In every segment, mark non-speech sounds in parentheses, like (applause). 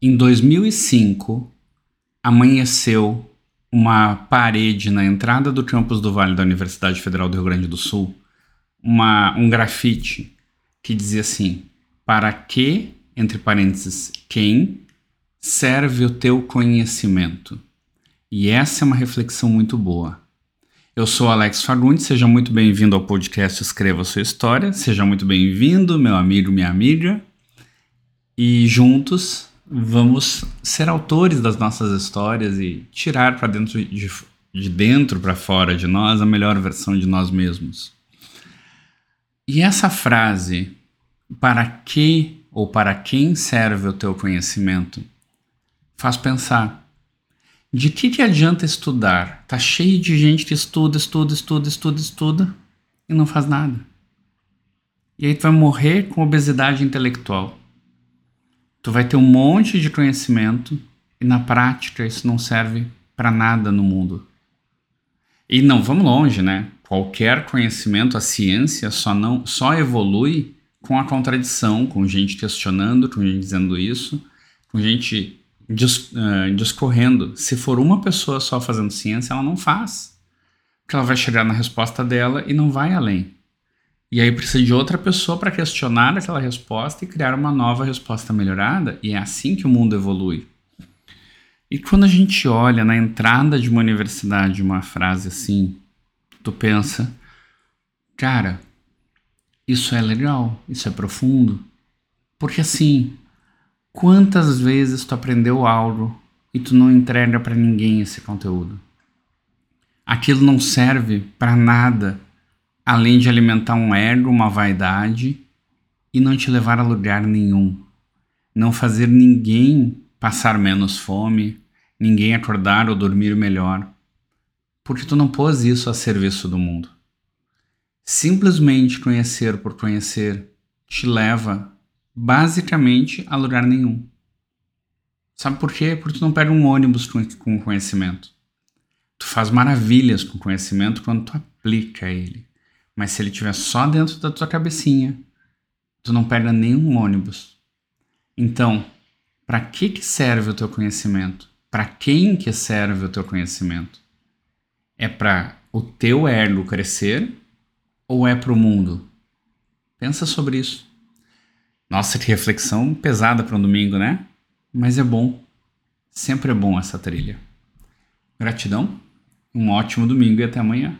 Em 2005, amanheceu uma parede na entrada do campus do Vale da Universidade Federal do Rio Grande do Sul, uma, um grafite que dizia assim: Para que, entre parênteses, quem serve o teu conhecimento? E essa é uma reflexão muito boa. Eu sou Alex Fagundes, seja muito bem-vindo ao podcast Escreva Sua História. Seja muito bem-vindo, meu amigo, minha amiga. E juntos vamos ser autores das nossas histórias e tirar para dentro de, de dentro para fora de nós a melhor versão de nós mesmos. E essa frase, para que ou para quem serve o teu conhecimento, faz pensar de que, que adianta estudar? Tá cheio de gente que estuda, estuda, estuda, estuda, estuda e não faz nada. E aí tu vai morrer com obesidade intelectual. Tu vai ter um monte de conhecimento e na prática isso não serve para nada no mundo. E não vamos longe, né? Qualquer conhecimento, a ciência só não só evolui com a contradição, com gente questionando, com gente dizendo isso, com gente dis, uh, discorrendo. Se for uma pessoa só fazendo ciência, ela não faz. Porque ela vai chegar na resposta dela e não vai além. E aí precisa de outra pessoa para questionar aquela resposta e criar uma nova resposta melhorada. E é assim que o mundo evolui. E quando a gente olha na entrada de uma universidade uma frase assim, tu pensa, cara, isso é legal, isso é profundo. Porque assim, Quantas vezes tu aprendeu algo e tu não entrega para ninguém esse conteúdo? Aquilo não serve para nada além de alimentar um ego, uma vaidade e não te levar a lugar nenhum. Não fazer ninguém passar menos fome, ninguém acordar ou dormir melhor, porque tu não pôs isso a serviço do mundo. Simplesmente conhecer por conhecer te leva basicamente a lugar nenhum. Sabe por quê? Porque tu não pega um ônibus com, com conhecimento. Tu faz maravilhas com conhecimento quando tu aplica ele. Mas se ele estiver só dentro da tua cabecinha, tu não pega nenhum ônibus. Então, para que que serve o teu conhecimento? Para quem que serve o teu conhecimento? É para o teu ego crescer ou é para o mundo? Pensa sobre isso. Nossa, que reflexão pesada para um domingo, né? Mas é bom. Sempre é bom essa trilha. Gratidão, um ótimo domingo e até amanhã.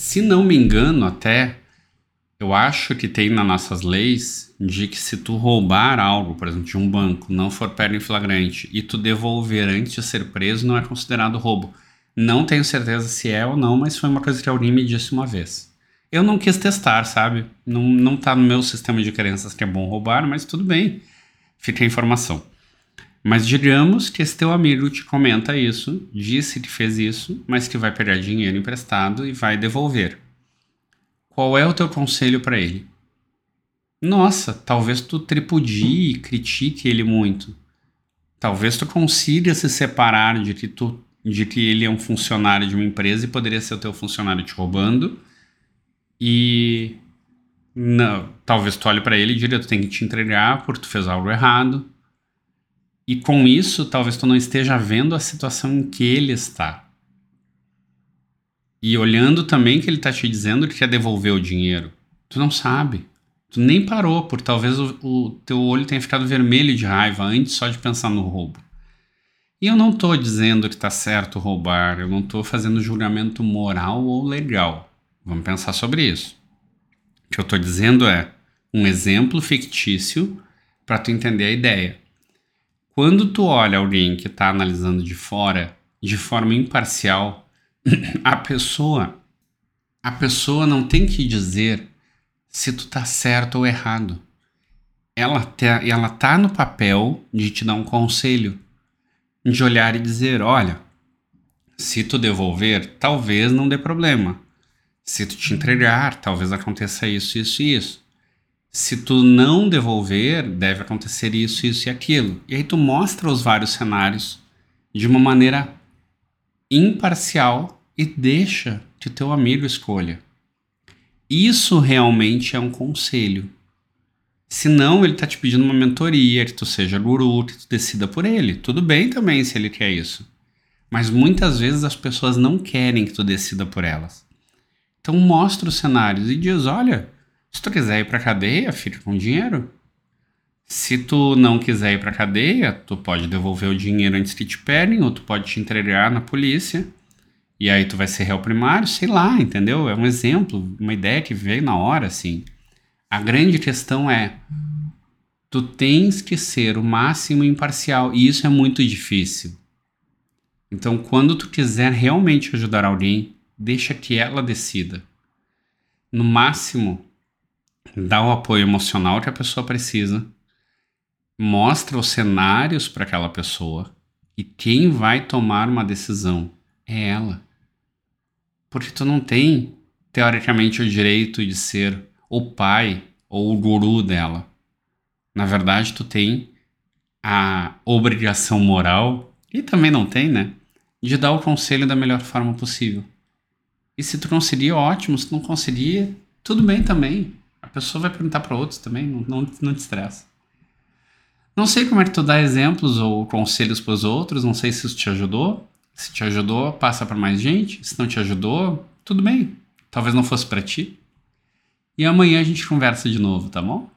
Se não me engano, até eu acho que tem nas nossas leis de que se tu roubar algo, por exemplo, de um banco, não for pego em flagrante e tu devolver antes de ser preso, não é considerado roubo. Não tenho certeza se é ou não, mas foi uma coisa que alguém me disse uma vez. Eu não quis testar, sabe? Não, não tá no meu sistema de crenças que é bom roubar, mas tudo bem. Fica a informação. Mas digamos que esse teu amigo te comenta isso, disse que fez isso, mas que vai pegar dinheiro emprestado e vai devolver. Qual é o teu conselho para ele? Nossa, talvez tu tripudie e critique ele muito. Talvez tu consiga se separar de que, tu, de que ele é um funcionário de uma empresa e poderia ser o teu funcionário te roubando. E não, talvez tu olhe para ele e diga tu tem que te entregar porque tu fez algo errado e com isso, talvez tu não esteja vendo a situação em que ele está. E olhando também que ele tá te dizendo que quer devolver o dinheiro. Tu não sabe. Tu nem parou, por talvez o, o teu olho tenha ficado vermelho de raiva antes só de pensar no roubo. E eu não tô dizendo que tá certo roubar, eu não tô fazendo julgamento moral ou legal. Vamos pensar sobre isso. O que eu tô dizendo é um exemplo fictício para tu entender a ideia. Quando tu olha alguém que está analisando de fora, de forma imparcial, (clears throat) a pessoa, a pessoa não tem que dizer se tu tá certo ou errado. Ela, te, ela tá no papel de te dar um conselho, de olhar e dizer, olha, se tu devolver, talvez não dê problema. Se tu te entregar, talvez aconteça isso, isso e isso. Se tu não devolver, deve acontecer isso, isso e aquilo. E aí tu mostra os vários cenários de uma maneira imparcial e deixa que teu amigo escolha. Isso realmente é um conselho. Se não, ele está te pedindo uma mentoria, que tu seja guru, que tu decida por ele. Tudo bem também se ele quer isso. Mas muitas vezes as pessoas não querem que tu decida por elas. Então mostra os cenários e diz: olha, se tu quiser ir pra cadeia, fica com dinheiro. Se tu não quiser ir pra cadeia, tu pode devolver o dinheiro antes que te pedem, ou tu pode te entregar na polícia. E aí tu vai ser réu primário, sei lá, entendeu? É um exemplo, uma ideia que veio na hora, assim. A grande questão é, tu tens que ser o máximo imparcial, e isso é muito difícil. Então, quando tu quiser realmente ajudar alguém, deixa que ela decida. No máximo, dá o apoio emocional que a pessoa precisa, mostra os cenários para aquela pessoa e quem vai tomar uma decisão é ela. Porque tu não tem, teoricamente, o direito de ser o pai ou o guru dela. Na verdade, tu tem a obrigação moral, e também não tem, né? De dar o conselho da melhor forma possível. E se tu conseguir, ótimo. Se não conseguir, tudo bem também. A pessoa vai perguntar para outros também, não, não, não te estressa. Não sei como é que tu dá exemplos ou conselhos para os outros, não sei se isso te ajudou. Se te ajudou, passa para mais gente. Se não te ajudou, tudo bem. Talvez não fosse para ti. E amanhã a gente conversa de novo, tá bom?